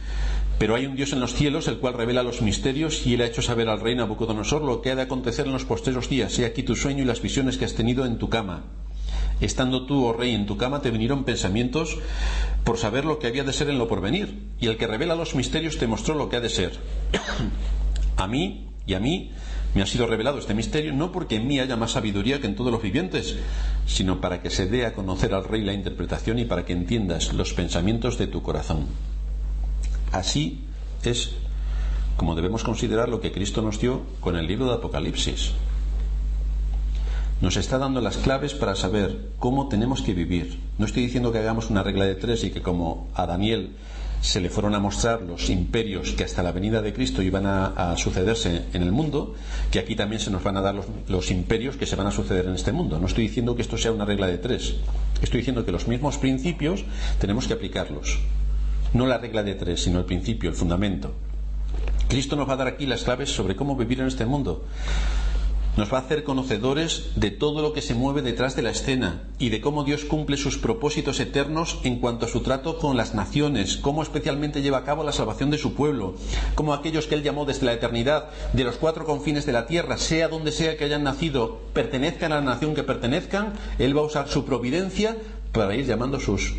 Pero hay un Dios en los cielos, el cual revela los misterios, y él ha hecho saber al rey Nabucodonosor lo que ha de acontecer en los postreros días. He aquí tu sueño y las visiones que has tenido en tu cama. Estando tú, oh rey, en tu cama, te vinieron pensamientos por saber lo que había de ser en lo porvenir, y el que revela los misterios te mostró lo que ha de ser. a mí y a mí me ha sido revelado este misterio no porque en mí haya más sabiduría que en todos los vivientes, sino para que se dé a conocer al rey la interpretación y para que entiendas los pensamientos de tu corazón. Así es como debemos considerar lo que Cristo nos dio con el libro de Apocalipsis. Nos está dando las claves para saber cómo tenemos que vivir. No estoy diciendo que hagamos una regla de tres y que como a Daniel se le fueron a mostrar los imperios que hasta la venida de Cristo iban a, sucederse en el mundo, que aquí también se nos van a dar los, los, imperios que se van a suceder en este mundo. No estoy diciendo que esto sea una regla de tres. Estoy diciendo que los mismos principios tenemos que aplicarlos. No la regla de tres, sino el principio, el fundamento. Cristo nos va a dar aquí las claves sobre cómo vivir en este mundo nos va a hacer conocedores de todo lo que se mueve detrás de la escena y de cómo Dios cumple sus propósitos eternos en cuanto a su trato con las naciones, cómo especialmente lleva a cabo la salvación de su pueblo, cómo aquellos que Él llamó desde la eternidad, de los cuatro confines de la tierra, sea donde sea que hayan nacido, pertenezcan a la nación que pertenezcan, Él va a usar su providencia para ir llamando a sus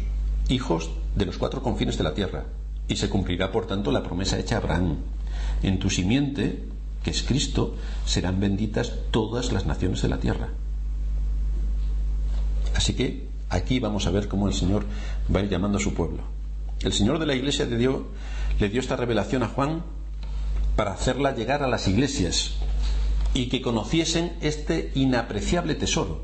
hijos de los cuatro confines de la tierra. Y se cumplirá, por tanto, la promesa hecha a Abraham. En tu simiente que es Cristo, serán benditas todas las naciones de la tierra. Así que aquí vamos a ver cómo el Señor va a ir llamando a su pueblo. El Señor de la Iglesia le dio, le dio esta revelación a Juan para hacerla llegar a las iglesias y que conociesen este inapreciable tesoro,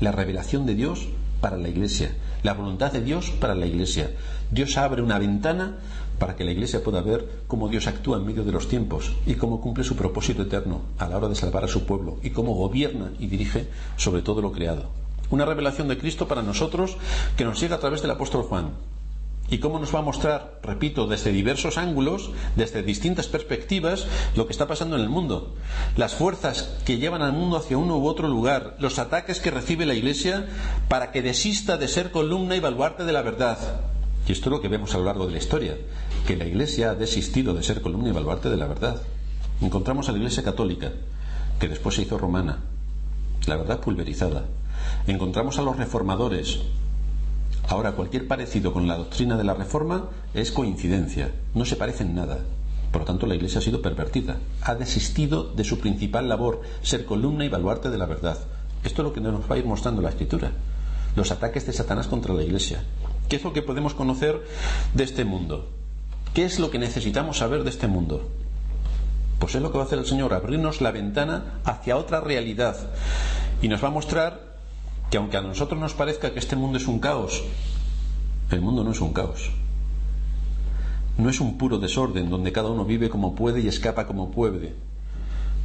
la revelación de Dios para la iglesia, la voluntad de Dios para la iglesia. Dios abre una ventana para que la Iglesia pueda ver cómo Dios actúa en medio de los tiempos y cómo cumple su propósito eterno a la hora de salvar a su pueblo y cómo gobierna y dirige sobre todo lo creado. Una revelación de Cristo para nosotros que nos llega a través del apóstol Juan. Y cómo nos va a mostrar, repito, desde diversos ángulos, desde distintas perspectivas, lo que está pasando en el mundo. Las fuerzas que llevan al mundo hacia uno u otro lugar, los ataques que recibe la Iglesia para que desista de ser columna y baluarte de la verdad, y esto es lo que vemos a lo largo de la historia, que la Iglesia ha desistido de ser columna y baluarte de la verdad. Encontramos a la Iglesia católica, que después se hizo romana, la verdad pulverizada. Encontramos a los reformadores. Ahora, cualquier parecido con la doctrina de la reforma es coincidencia, no se parece en nada. Por lo tanto, la Iglesia ha sido pervertida, ha desistido de su principal labor, ser columna y baluarte de la verdad. Esto es lo que nos va a ir mostrando la Escritura. Los ataques de Satanás contra la Iglesia, ¿Qué es lo que podemos conocer de este mundo? ¿Qué es lo que necesitamos saber de este mundo? Pues es lo que va a hacer el Señor, abrirnos la ventana hacia otra realidad. Y nos va a mostrar que aunque a nosotros nos parezca que este mundo es un caos, el mundo no es un caos. no es un puro desorden donde cada uno vive como puede y escapa como puede,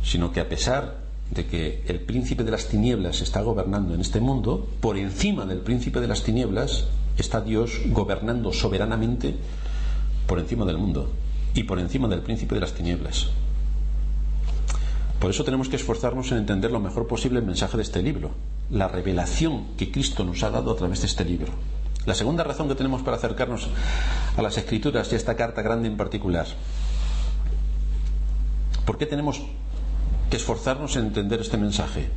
sino que a pesar de que el príncipe de las tinieblas está gobernando en este mundo, por encima del príncipe de las tinieblas está Dios gobernando soberanamente por encima del mundo y por encima del príncipe de las tinieblas. Por eso tenemos que esforzarnos en entender lo mejor posible el mensaje de este libro, la revelación que Cristo nos ha dado a través de este libro. La segunda razón que tenemos para acercarnos a las escrituras y a esta carta grande en particular. ¿Por qué tenemos que esforzarnos en entender este mensaje?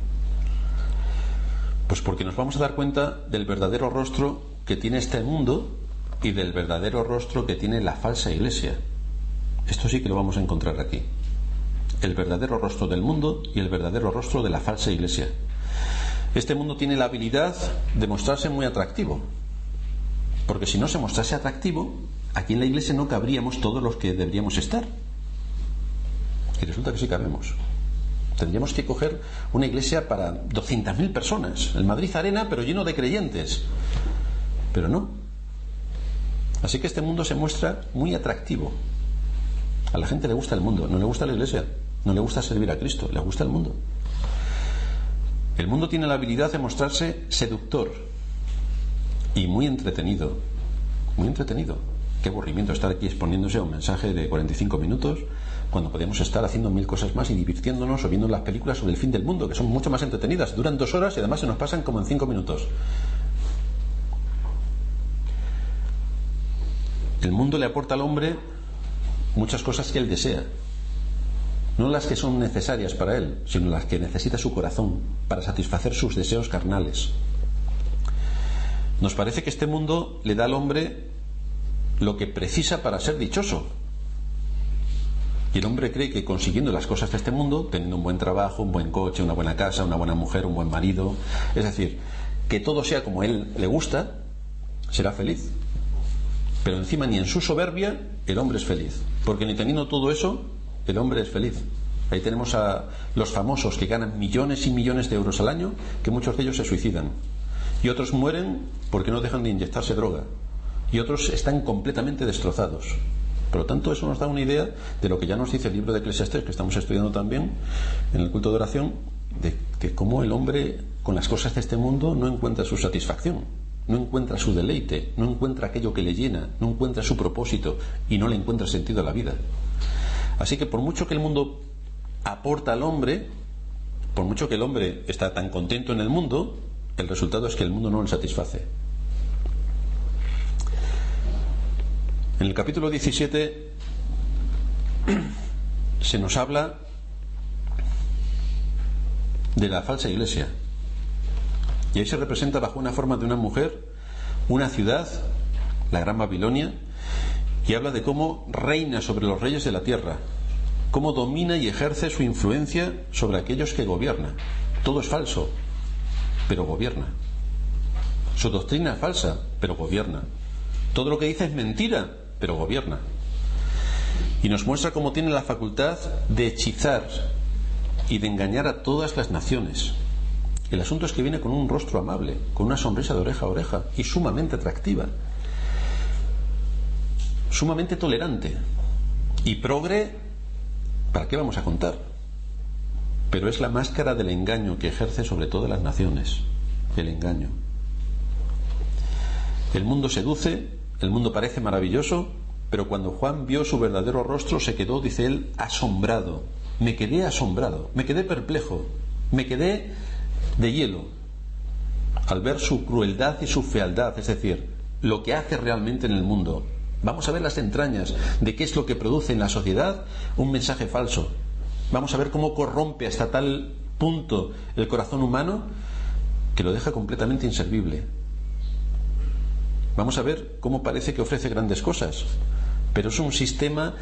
Pues porque nos vamos a dar cuenta del verdadero rostro que tiene este mundo y del verdadero rostro que tiene la falsa iglesia. Esto sí que lo vamos a encontrar aquí el verdadero rostro del mundo y el verdadero rostro de la falsa iglesia. Este mundo tiene la habilidad de mostrarse muy atractivo, porque si no se mostrase atractivo, aquí en la iglesia no cabríamos todos los que deberíamos estar. Y resulta que sí cabemos. Tendríamos que coger una iglesia para 200.000 personas, el Madrid Arena, pero lleno de creyentes. Pero no. Así que este mundo se muestra muy atractivo. A la gente le gusta el mundo, no le gusta la iglesia. No le gusta servir a Cristo, le gusta el mundo. El mundo tiene la habilidad de mostrarse seductor y muy entretenido. Muy entretenido. Qué aburrimiento estar aquí exponiéndose a un mensaje de 45 minutos cuando podemos estar haciendo mil cosas más y divirtiéndonos o viendo las películas sobre el fin del mundo, que son mucho más entretenidas. Duran dos horas y además se nos pasan como en cinco minutos. El mundo le aporta al hombre muchas cosas que él desea, no las que son necesarias para él, sino las que necesita su corazón para satisfacer sus deseos carnales. Nos parece que este mundo le da al hombre lo que precisa para ser dichoso. Y el hombre cree que consiguiendo las cosas de este mundo, teniendo un buen trabajo, un buen coche, una buena casa, una buena mujer, un buen marido, es decir, que todo sea como él le gusta, será feliz. Pero encima ni en su soberbia el hombre es feliz, porque ni teniendo todo eso el hombre es feliz. Ahí tenemos a los famosos que ganan millones y millones de euros al año, que muchos de ellos se suicidan. Y otros mueren porque no dejan de inyectarse droga. Y otros están completamente destrozados. Por lo tanto, eso nos da una idea de lo que ya nos dice el libro de Eclesiastes, que estamos estudiando también en el culto de oración, de, de cómo el hombre con las cosas de este mundo no encuentra su satisfacción, no encuentra su deleite, no encuentra aquello que le llena, no encuentra su propósito y no le encuentra sentido a la vida. Así que por mucho que el mundo aporta al hombre, por mucho que el hombre está tan contento en el mundo, el resultado es que el mundo no le satisface. En el capítulo 17 se nos habla de la falsa iglesia. Y ahí se representa bajo una forma de una mujer una ciudad, la Gran Babilonia, y habla de cómo reina sobre los reyes de la tierra, cómo domina y ejerce su influencia sobre aquellos que gobierna. Todo es falso, pero gobierna. Su doctrina es falsa, pero gobierna. Todo lo que dice es mentira, pero gobierna. Y nos muestra cómo tiene la facultad de hechizar y de engañar a todas las naciones. El asunto es que viene con un rostro amable, con una sonrisa de oreja a oreja y sumamente atractiva sumamente tolerante. Y progre, ¿para qué vamos a contar? Pero es la máscara del engaño que ejerce sobre todas las naciones, el engaño. El mundo seduce, el mundo parece maravilloso, pero cuando Juan vio su verdadero rostro se quedó, dice él, asombrado. Me quedé asombrado, me quedé perplejo, me quedé de hielo al ver su crueldad y su fealdad, es decir, lo que hace realmente en el mundo, Vamos a ver las entrañas de qué es lo que produce en la sociedad un mensaje falso. Vamos a ver cómo corrompe hasta tal punto el corazón humano que lo deja completamente inservible. Vamos a ver cómo parece que ofrece grandes cosas, pero es un sistema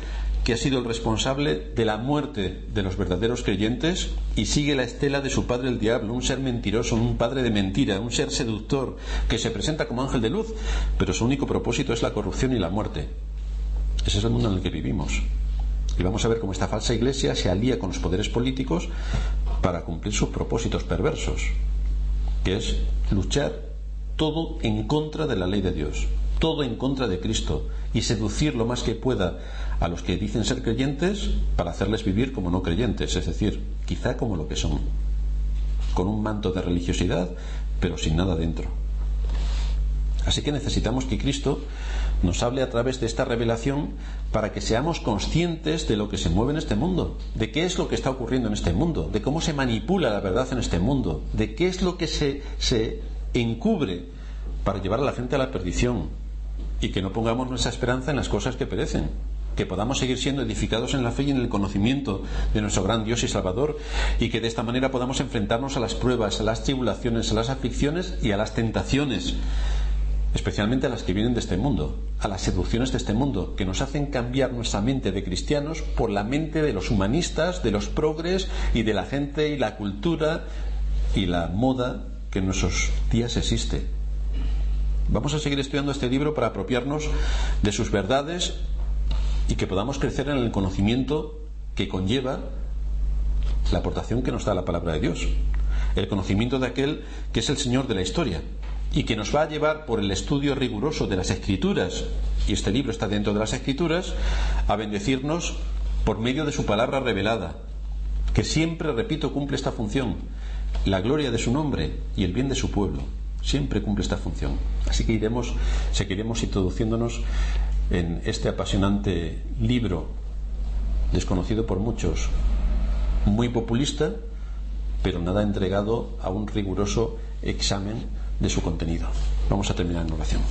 que ha sido el responsable de la muerte de los verdaderos creyentes y sigue la estela de su padre el diablo, un ser mentiroso, un padre de mentira, un ser seductor que se presenta como ángel de luz, pero su único propósito es la corrupción y la muerte. Ese es el mundo en el que vivimos. Y vamos a ver cómo esta falsa iglesia se alía con los poderes políticos para cumplir sus propósitos perversos, que es luchar todo en contra de la ley de Dios. todo en contra de Cristo y seducir lo más que pueda a los que dicen ser creyentes para hacerles vivir como no creyentes, es decir, quizá como lo que son, con un manto de religiosidad, pero sin nada dentro. Así que necesitamos que Cristo nos hable a través de esta revelación para que seamos conscientes de lo que se mueve en este mundo, de qué es lo que está ocurriendo en este mundo, de cómo se manipula la verdad en este mundo, de qué es lo que se, se encubre para llevar a la gente a la perdición y que no pongamos nuestra esperanza en las cosas que perecen, que podamos seguir siendo edificados en la fe y en el conocimiento de nuestro gran Dios y Salvador y que de esta manera podamos enfrentarnos a las pruebas, a las tribulaciones, a las aflicciones y a las tentaciones especialmente a las que vienen de este mundo, a las seducciones de este mundo, que nos hacen cambiar nuestra mente de cristianos por la mente de los humanistas, de los progres y de la gente y la cultura y la moda que en nuestros días existe. Vamos a seguir estudiando este libro para apropiarnos de sus verdades y que podamos crecer en el conocimiento que conlleva la aportación que nos da la palabra de Dios, el conocimiento de aquel que es el Señor de la historia y que nos va a llevar por el estudio riguroso de las escrituras, y este libro está dentro de las escrituras, a bendecirnos por medio de su palabra revelada, que siempre, repito, cumple esta función, la gloria de su nombre y el bien de su pueblo, siempre cumple esta función. Así que iremos, seguiremos introduciéndonos en este apasionante libro, desconocido por muchos, muy populista, pero nada entregado a un riguroso examen de su contenido. Vamos a terminar en oración.